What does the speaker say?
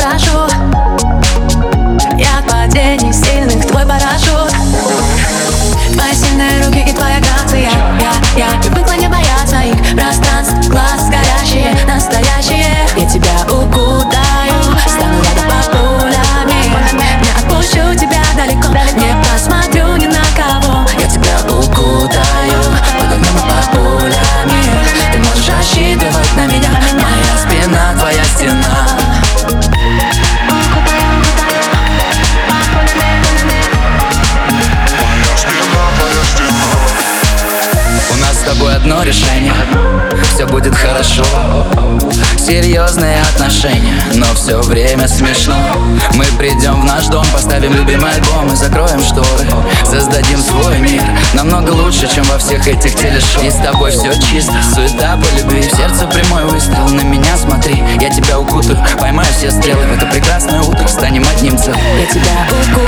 大叔 будет хорошо. Серьезные отношения, но все время смешно. Мы придем в наш дом, поставим любимый альбом и закроем шторы. Создадим свой мир, намного лучше, чем во всех этих телешоу. И с тобой все чисто, суета по любви. Сердце прямой выстрел, на меня смотри. Я тебя укутаю, поймаю все стрелы. В это прекрасное утро станем одним целым. Я тебя укутаю,